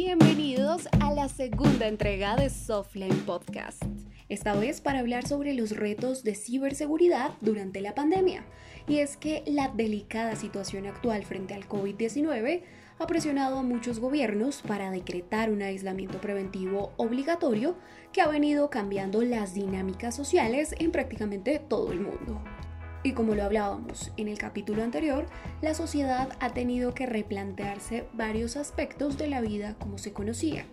Bienvenidos a la segunda entrega de Softline Podcast. Esta vez para hablar sobre los retos de ciberseguridad durante la pandemia. Y es que la delicada situación actual frente al COVID-19 ha presionado a muchos gobiernos para decretar un aislamiento preventivo obligatorio que ha venido cambiando las dinámicas sociales en prácticamente todo el mundo. Y como lo hablábamos en el capítulo anterior, la sociedad ha tenido que replantearse varios aspectos de la vida como se conocía.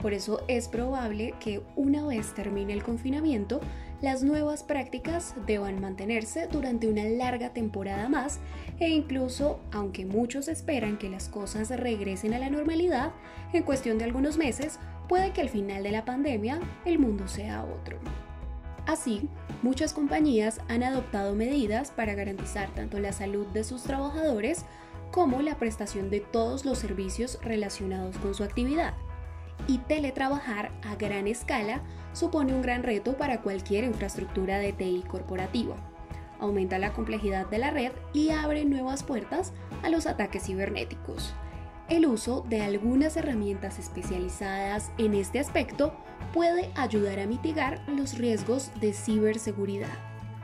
Por eso es probable que una vez termine el confinamiento, las nuevas prácticas deban mantenerse durante una larga temporada más e incluso, aunque muchos esperan que las cosas regresen a la normalidad, en cuestión de algunos meses, puede que al final de la pandemia el mundo sea otro. Así, muchas compañías han adoptado medidas para garantizar tanto la salud de sus trabajadores como la prestación de todos los servicios relacionados con su actividad. Y teletrabajar a gran escala supone un gran reto para cualquier infraestructura de TI corporativa. Aumenta la complejidad de la red y abre nuevas puertas a los ataques cibernéticos. El uso de algunas herramientas especializadas en este aspecto puede ayudar a mitigar los riesgos de ciberseguridad.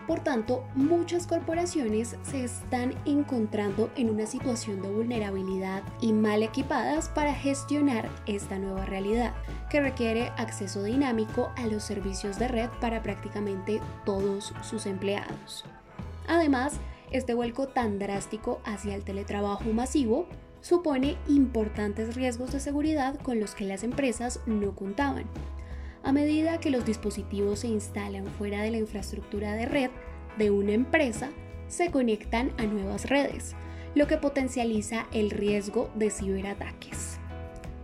Por tanto, muchas corporaciones se están encontrando en una situación de vulnerabilidad y mal equipadas para gestionar esta nueva realidad, que requiere acceso dinámico a los servicios de red para prácticamente todos sus empleados. Además, este vuelco tan drástico hacia el teletrabajo masivo supone importantes riesgos de seguridad con los que las empresas no contaban. A medida que los dispositivos se instalan fuera de la infraestructura de red de una empresa, se conectan a nuevas redes, lo que potencializa el riesgo de ciberataques.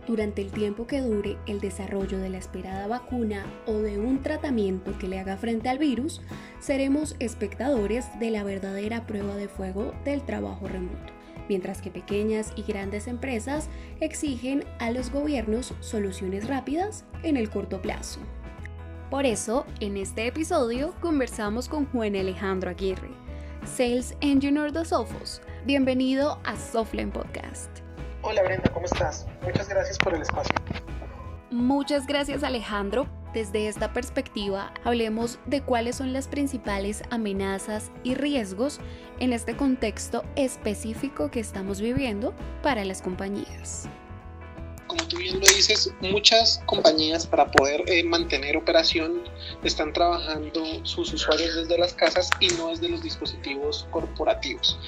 Durante el tiempo que dure el desarrollo de la esperada vacuna o de un tratamiento que le haga frente al virus, seremos espectadores de la verdadera prueba de fuego del trabajo remoto mientras que pequeñas y grandes empresas exigen a los gobiernos soluciones rápidas en el corto plazo. Por eso, en este episodio conversamos con Juan Alejandro Aguirre, Sales Engineer de Sophos. Bienvenido a Softline Podcast. Hola Brenda, ¿cómo estás? Muchas gracias por el espacio. Muchas gracias Alejandro desde esta perspectiva, hablemos de cuáles son las principales amenazas y riesgos en este contexto específico que estamos viviendo para las compañías como tú bien lo dices, muchas compañías para poder eh, mantener operación están trabajando sus usuarios desde las casas y no desde los dispositivos corporativos.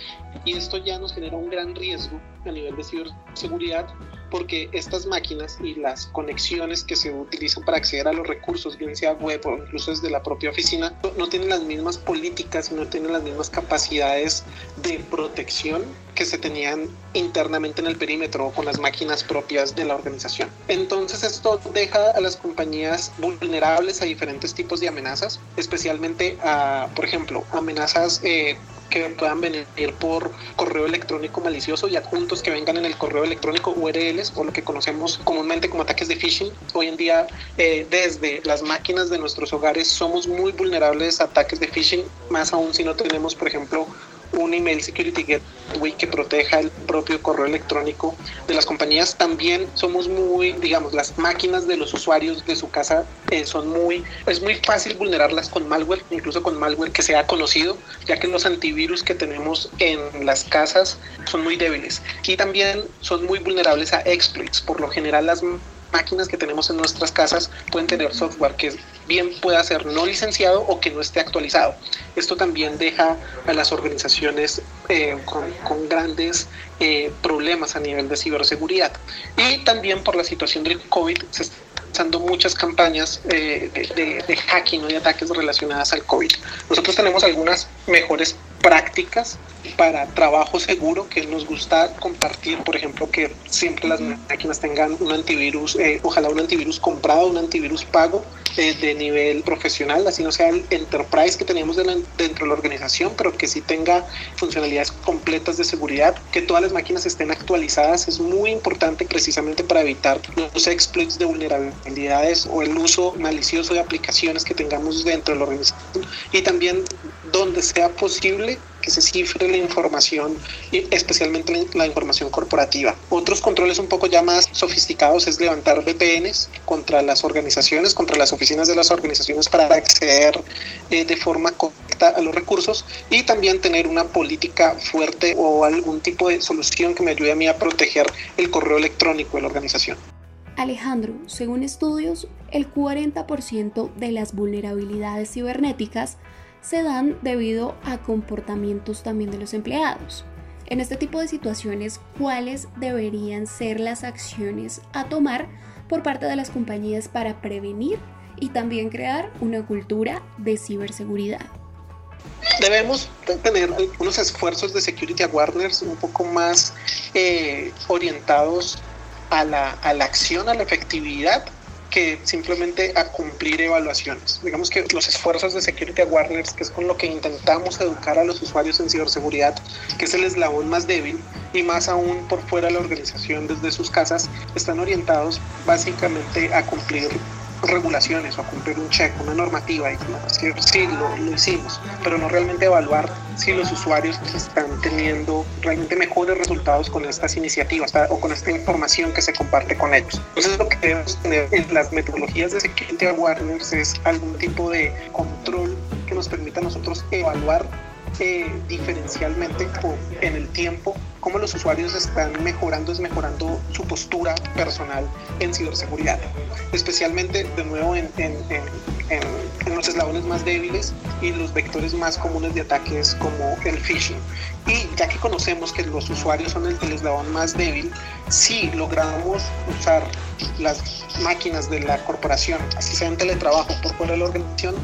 Y esto ya nos genera un gran riesgo a nivel de ciberseguridad porque estas máquinas y las conexiones que se utilizan para acceder a los recursos, bien sea web o incluso desde la propia oficina, no tienen las mismas políticas y no tienen las mismas capacidades de protección que se tenían internamente en el perímetro o con las máquinas propias de la organización. Entonces esto deja a las compañías vulnerables a diferentes tipos de amenazas, especialmente a, por ejemplo, amenazas eh, que puedan venir por correo electrónico malicioso y adjuntos que vengan en el correo electrónico URLs o lo que conocemos comúnmente como ataques de phishing. Hoy en día, eh, desde las máquinas de nuestros hogares, somos muy vulnerables a ataques de phishing, más aún si no tenemos, por ejemplo, un email security gateway que proteja el propio correo electrónico de las compañías. También somos muy, digamos, las máquinas de los usuarios de su casa eh, son muy, es muy fácil vulnerarlas con malware, incluso con malware que sea conocido, ya que los antivirus que tenemos en las casas son muy débiles. Y también son muy vulnerables a exploits. Por lo general las máquinas que tenemos en nuestras casas pueden tener software que bien pueda ser no licenciado o que no esté actualizado. Esto también deja a las organizaciones eh, con, grandes eh, problemas a nivel de ciberseguridad. Y también por la situación del COVID se están lanzando muchas campañas eh, de, de, hacking o de ataques relacionadas al COVID. Nosotros tenemos algunas mejores prácticas para trabajo seguro que nos gusta compartir, por ejemplo, que siempre las máquinas tengan un antivirus, eh, ojalá un antivirus comprado, un antivirus pago eh, de nivel profesional, así no sea el enterprise que teníamos dentro de la organización, pero que sí tenga funcionalidades completas de seguridad, que todas las máquinas estén actualizadas, es muy importante precisamente para evitar los exploits de vulnerabilidades o el uso malicioso de aplicaciones que tengamos dentro de la organización. Y también donde sea posible que se cifre la información, especialmente la información corporativa. Otros controles un poco ya más sofisticados es levantar VPNs contra las organizaciones, contra las oficinas de las organizaciones para acceder eh, de forma correcta a los recursos y también tener una política fuerte o algún tipo de solución que me ayude a mí a proteger el correo electrónico de la organización. Alejandro, según estudios, el 40% de las vulnerabilidades cibernéticas se dan debido a comportamientos también de los empleados. En este tipo de situaciones, ¿cuáles deberían ser las acciones a tomar por parte de las compañías para prevenir y también crear una cultura de ciberseguridad? Debemos tener unos esfuerzos de security awareness un poco más eh, orientados a la, a la acción, a la efectividad que simplemente a cumplir evaluaciones. Digamos que los esfuerzos de Security Awareness, que es con lo que intentamos educar a los usuarios en ciberseguridad, que es el eslabón más débil, y más aún por fuera de la organización desde sus casas, están orientados básicamente a cumplir regulaciones o cumplir un check, una normativa y decir, sí, lo, lo, hicimos, pero no realmente evaluar si los usuarios están teniendo realmente mejores resultados con estas iniciativas o con esta información que se comparte con ellos. Entonces lo que debemos tener en las metodologías de Security Awareness es algún tipo de control que nos permita nosotros evaluar eh, diferencialmente en el tiempo cómo los usuarios están mejorando, es mejorando su postura personal en ciberseguridad, especialmente de nuevo en, en, en, los eslabones más débiles y los vectores más comunes de ataques como el phishing. Y ya que conocemos que los usuarios son el, el eslabón más débil, si logramos usar las máquinas de la corporación, así sea en teletrabajo por fuera de la organización,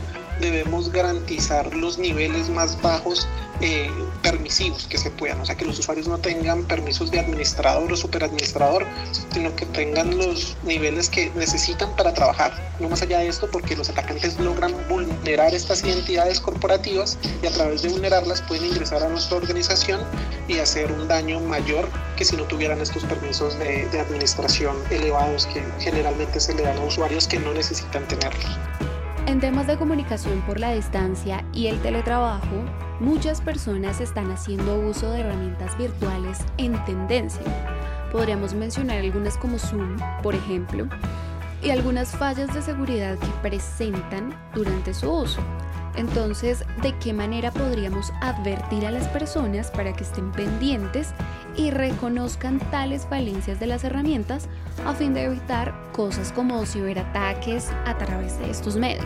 debemos garantizar los niveles más bajos eh, permisivos que se puedan, o sea, que los usuarios no tengan permisos de administrador o superadministrador, sino que tengan los niveles que necesitan para trabajar. No más allá de esto, porque los atacantes logran vulnerar estas identidades corporativas y a través de vulnerarlas pueden ingresar a nuestra organización y hacer un daño mayor que si no tuvieran estos permisos de, de administración elevados que generalmente se le dan a usuarios que no necesitan tenerlos. En temas de comunicación por la distancia y el teletrabajo, muchas personas están haciendo uso de herramientas virtuales en tendencia. Podríamos mencionar algunas como Zoom, por ejemplo, y algunas fallas de seguridad que presentan durante su uso. Entonces, ¿de qué manera podríamos advertir a las personas para que estén pendientes y reconozcan tales falencias de las herramientas a fin de evitar cosas como ciberataques a través de estos medios?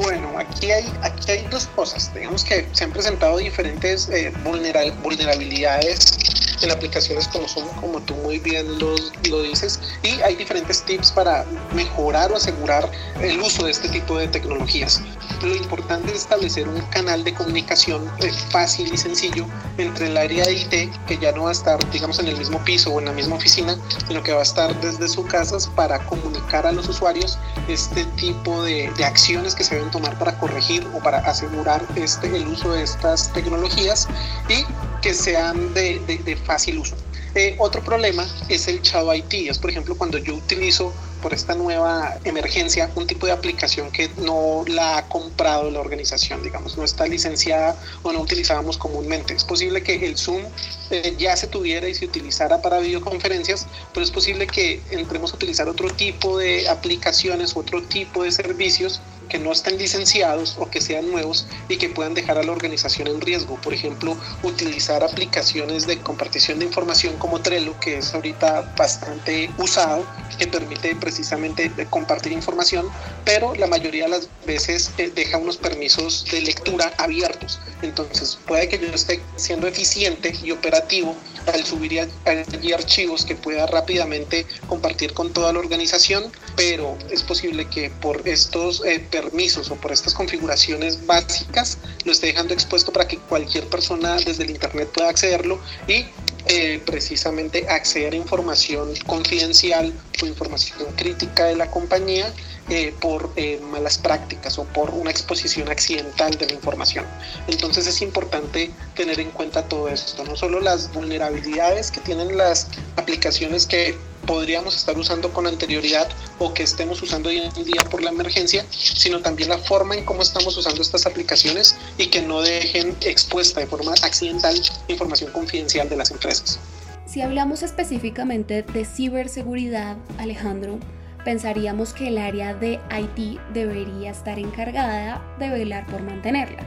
Bueno, aquí hay, aquí hay dos cosas. Digamos que se han presentado diferentes eh, vulnerabilidades en aplicaciones como Zoom, como tú muy bien lo, lo dices, y hay diferentes tips para mejorar o asegurar el uso de este tipo de tecnologías lo importante es establecer un canal de comunicación eh, fácil y sencillo entre el área de IT, que ya no va a estar, digamos, en el mismo piso o en la misma oficina, sino que va a estar desde sus casas para comunicar a los usuarios este tipo de, acciones que se deben tomar para corregir o para asegurar este, el uso de estas tecnologías y que sean de fácil uso. Eh, otro problema es el Shadow IT, es por ejemplo cuando yo utilizo por esta nueva emergencia un tipo de aplicación que no la ha comprado la organización, digamos, no está licenciada o no utilizábamos comúnmente. Es posible que el Zoom eh, ya se tuviera y se utilizara para videoconferencias, pero es posible que entremos a utilizar otro tipo de aplicaciones, otro tipo de servicios que no estén licenciados o que sean nuevos y que puedan dejar a la organización en riesgo. Por ejemplo, utilizar aplicaciones de compartición de información como Trello, que es ahorita bastante usado, que permite precisamente compartir información, pero la mayoría de las veces eh, deja unos permisos de lectura abiertos. Entonces, puede que yo esté siendo eficiente y operativo al subir allí archivos que pueda rápidamente compartir con toda la organización, pero es posible que por estos eh, permisos o por estas configuraciones básicas lo esté dejando expuesto para que cualquier persona desde el Internet pueda accederlo y eh, precisamente acceder a información confidencial o información crítica de la compañía eh, por eh, malas prácticas o por una exposición accidental de la información. Entonces es importante tener en cuenta todo esto, no solo las vulnerabilidades que tienen las aplicaciones que podríamos estar usando con anterioridad o que estemos usando hoy en día por la emergencia, sino también la forma en cómo estamos usando estas aplicaciones y que no dejen expuesta de forma accidental información confidencial de las empresas. Si hablamos específicamente de ciberseguridad, Alejandro, pensaríamos que el área de IT debería estar encargada de velar por mantenerla.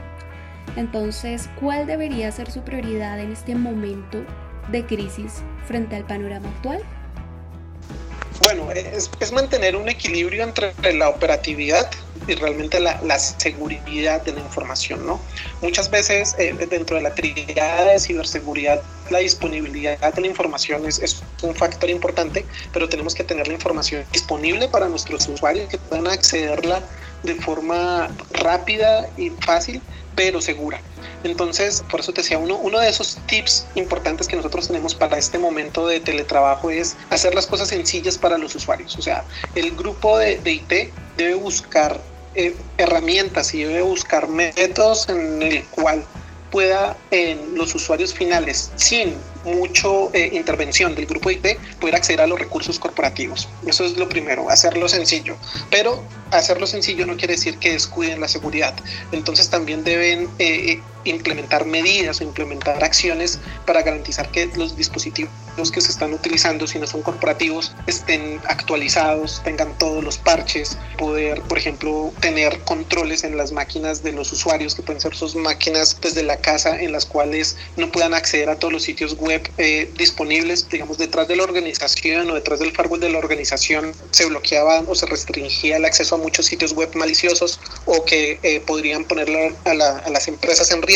Entonces, ¿cuál debería ser su prioridad en este momento de crisis frente al panorama actual? Bueno, es, mantener un equilibrio entre la operatividad y realmente la, seguridad de la información, ¿no? Muchas veces eh, dentro de la triada de ciberseguridad, la disponibilidad de la información es, es, un factor importante, pero tenemos que tener la información disponible para nuestros usuarios que puedan accederla de forma rápida y fácil, pero segura. Entonces, por eso te decía, uno, uno de esos tips importantes que nosotros tenemos para este momento de teletrabajo es hacer las cosas sencillas para los usuarios. O sea, el grupo de, IT debe buscar eh, herramientas y debe buscar métodos en el cual pueda en los usuarios finales, sin mucho eh, intervención del grupo IT, poder acceder a los recursos corporativos. Eso es lo primero, hacerlo sencillo. Pero hacerlo sencillo no quiere decir que descuiden la seguridad. Entonces también deben eh, implementar medidas o implementar acciones para garantizar que los dispositivos que se están utilizando, si no son corporativos, estén actualizados, tengan todos los parches, poder, por ejemplo, tener controles en las máquinas de los usuarios, que pueden ser sus máquinas desde la casa, en las cuales no puedan acceder a todos los sitios web eh, disponibles, digamos, detrás de la organización o detrás del firewall de la organización se bloqueaba o se restringía el acceso a muchos sitios web maliciosos o que eh, podrían poner a, a las empresas en riesgo.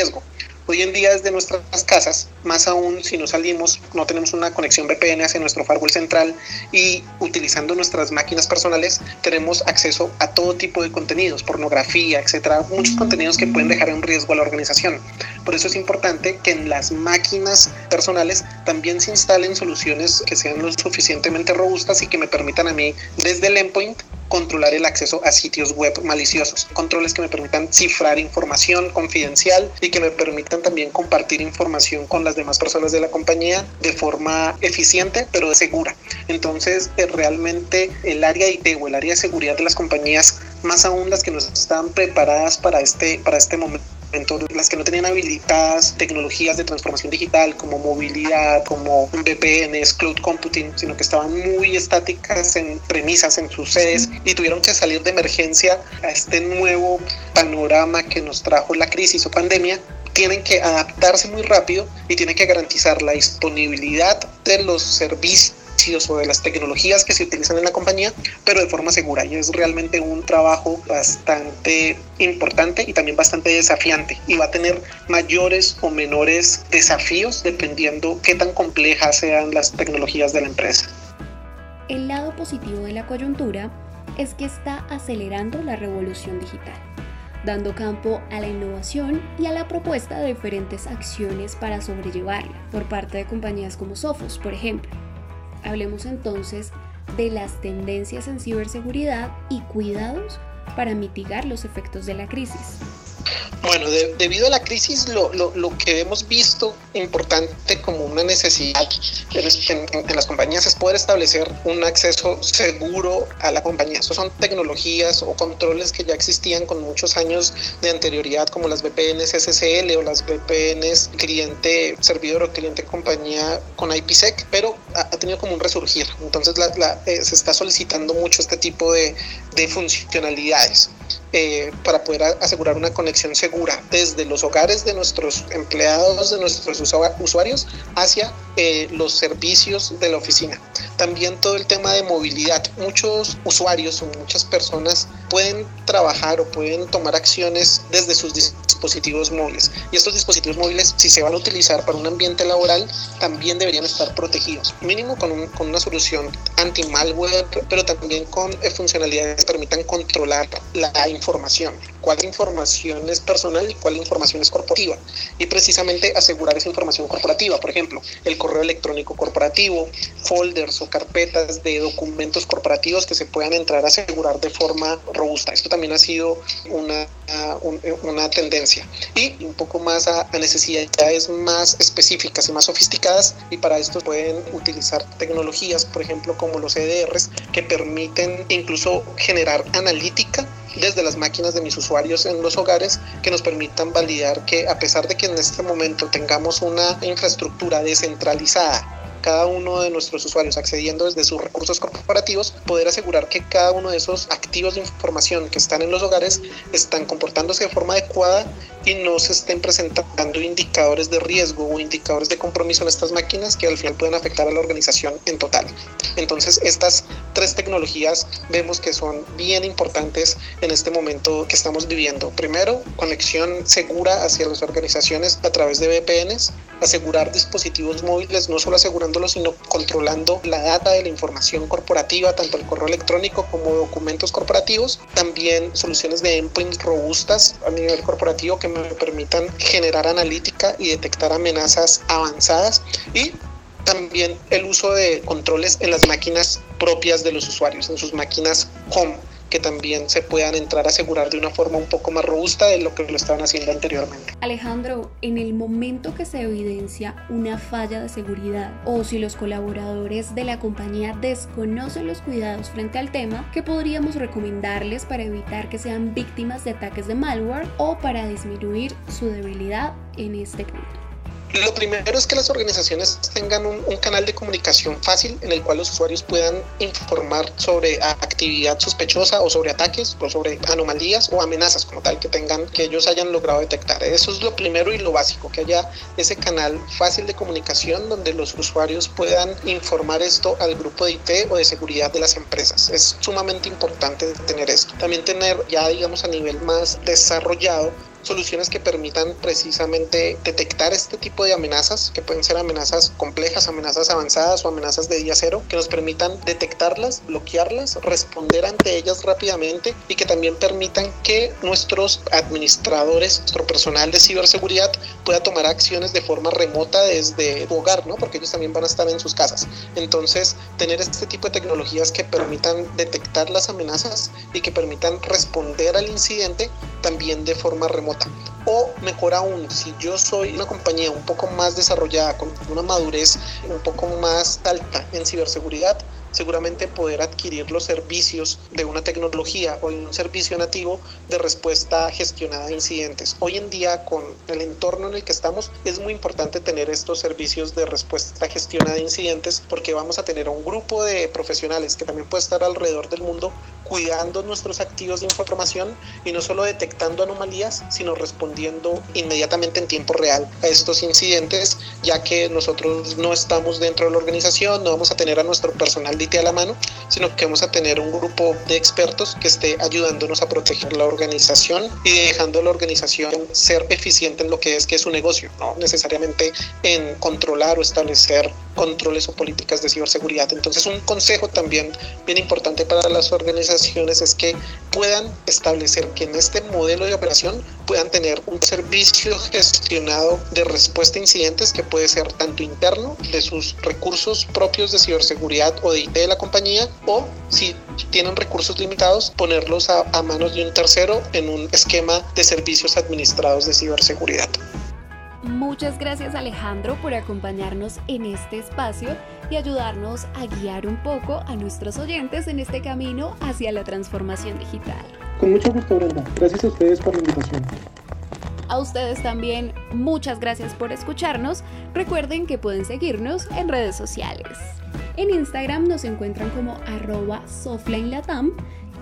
Hoy en día desde nuestras casas, más aún si no salimos, no tenemos una conexión VPN hacia nuestro firewall central y utilizando nuestras máquinas personales tenemos acceso a todo tipo de contenidos, pornografía, etcétera, muchos contenidos que pueden dejar en riesgo a la organización. Por eso es importante que en las máquinas personales también se instalen soluciones que sean lo suficientemente robustas y que me permitan a mí desde el endpoint controlar el acceso a sitios web maliciosos, controles que me permitan cifrar información confidencial y que me permitan también compartir información con las demás personas de la compañía de forma eficiente pero segura. Entonces, eh, realmente el área IT o el área de seguridad de las compañías, más aún las que nos están preparadas para este, para este momento, las que no tenían habilitadas tecnologías de transformación digital como movilidad, como VPNs, cloud computing, sino que estaban muy estáticas en premisas en sus sedes y tuvieron que salir de emergencia a este nuevo panorama que nos trajo la crisis o pandemia. Tienen que adaptarse muy rápido y tienen que garantizar la disponibilidad de los servicios o de las tecnologías que se utilizan en la compañía, pero de forma segura. Y es realmente un trabajo bastante importante y también bastante desafiante. Y va a tener mayores o menores desafíos dependiendo qué tan complejas sean las tecnologías de la empresa. El lado positivo de la coyuntura es que está acelerando la revolución digital dando campo a la innovación y a la propuesta de diferentes acciones para sobrellevarla por parte de compañías como Sophos, por ejemplo. Hablemos entonces de las tendencias en ciberseguridad y cuidados para mitigar los efectos de la crisis. Bueno, debido a la crisis, lo, que hemos visto importante como una necesidad en, las compañías es poder establecer un acceso seguro a la compañía. Eso son tecnologías o controles que ya existían con muchos años de anterioridad, como las VPNs SSL o las VPNs cliente servidor o cliente compañía con IPsec, pero ha, tenido como un resurgir. Entonces eh, se está solicitando mucho este tipo de, de funcionalidades. Eh, para poder asegurar una conexión segura desde los hogares de nuestros empleados, de nuestros usuarios, hacia eh, los servicios de la oficina. También todo el tema de movilidad. Muchos usuarios o muchas personas pueden trabajar o pueden tomar acciones desde sus dispositivos móviles. Y estos dispositivos móviles, si se van a utilizar para un ambiente laboral, también deberían estar protegidos. Mínimo con, con una solución anti-malware, pero también con eh, funcionalidades que permitan controlar la información, cuál información es personal y cuál información es corporativa. Y precisamente asegurar esa información corporativa, por ejemplo, el correo electrónico corporativo, folders o carpetas de documentos corporativos que se puedan entrar a asegurar de forma robusta. Esto también ha sido una, una tendencia. Y un poco más a, a necesidades más específicas y más sofisticadas, y para esto pueden utilizar tecnologías, por ejemplo, como los EDRs, que permiten incluso generar analítica desde las máquinas de mis usuarios en los hogares que nos permitan validar que a pesar de que en este momento tengamos una infraestructura descentralizada cada uno de nuestros usuarios accediendo desde sus recursos corporativos, poder asegurar que cada uno de esos activos de información que están en los hogares están comportándose de forma adecuada y no se estén presentando indicadores de riesgo o indicadores de compromiso en estas máquinas que al final pueden afectar a la organización en total. Entonces, estas tres tecnologías vemos que son bien importantes en este momento que estamos viviendo. Primero, conexión segura hacia las organizaciones a través de VPNs, asegurar dispositivos móviles, no solo asegurándolos, sino controlando la data de la información corporativa, tanto el correo electrónico como documentos corporativos. También soluciones de endpoints robustas a nivel corporativo que me permitan generar analítica y detectar amenazas avanzadas. Y también el uso de controles en las máquinas propias de los usuarios, en sus máquinas home que también se puedan entrar a asegurar de una forma un poco más robusta de lo que lo estaban haciendo anteriormente. Alejandro, en el momento que se evidencia una falla de seguridad o si los colaboradores de la compañía desconocen los cuidados frente al tema, ¿qué podríamos recomendarles para evitar que sean víctimas de ataques de malware o para disminuir su debilidad en este punto? Lo primero es que las organizaciones tengan un, canal de comunicación fácil en el cual los usuarios puedan informar sobre actividad sospechosa o sobre ataques o sobre anomalías o amenazas como tal que tengan, que ellos hayan logrado detectar. Eso es lo primero y lo básico, que haya ese canal fácil de comunicación donde los usuarios puedan informar esto al grupo de IT o de seguridad de las empresas. Es sumamente importante tener esto. También tener ya digamos a nivel más desarrollado soluciones que permitan precisamente detectar este tipo de amenazas, que pueden ser amenazas complejas, amenazas avanzadas o amenazas de día cero, que nos permitan detectarlas, bloquearlas, responder ante ellas rápidamente y que también permitan que nuestros administradores, nuestro personal de ciberseguridad pueda tomar acciones de forma remota desde su hogar, ¿no? Porque ellos también van a estar en sus casas. Entonces, tener este tipo de tecnologías que permitan detectar las amenazas y que permitan responder al incidente también de forma remota. O mejor aún, si yo soy una compañía un poco más desarrollada, con una madurez un poco más alta en ciberseguridad, seguramente poder adquirir los servicios de una tecnología o un servicio nativo de respuesta gestionada a incidentes. Hoy en día, con el entorno en el que estamos, es muy importante tener estos servicios de respuesta gestionada a incidentes porque vamos a tener un grupo de profesionales que también puede estar alrededor del mundo cuidando nuestros activos de información y no solo detectando anomalías, sino respondiendo inmediatamente en tiempo real a estos incidentes, ya que nosotros no estamos dentro de la organización, no vamos a tener a nuestro personal a la mano, sino que vamos a tener un grupo de expertos que esté ayudándonos a proteger la organización y dejando la organización ser eficiente en lo que es que es su negocio, no necesariamente en controlar o establecer controles o políticas de ciberseguridad. Entonces un consejo también bien importante para las organizaciones es que puedan establecer que en este modelo de operación puedan tener un servicio gestionado de respuesta a incidentes que puede ser tanto interno de sus recursos propios de ciberseguridad o de de la compañía o si tienen recursos limitados ponerlos a, a manos de un tercero en un esquema de servicios administrados de ciberseguridad. Muchas gracias Alejandro por acompañarnos en este espacio y ayudarnos a guiar un poco a nuestros oyentes en este camino hacia la transformación digital. Con mucho gusto Brenda, gracias a ustedes por la invitación. A ustedes también muchas gracias por escucharnos. Recuerden que pueden seguirnos en redes sociales. En Instagram nos encuentran como arroba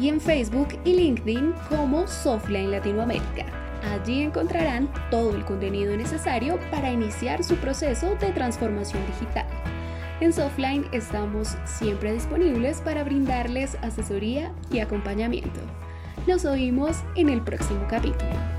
y en Facebook y LinkedIn como Softline Latinoamérica. Allí encontrarán todo el contenido necesario para iniciar su proceso de transformación digital. En Softline estamos siempre disponibles para brindarles asesoría y acompañamiento. Nos oímos en el próximo capítulo.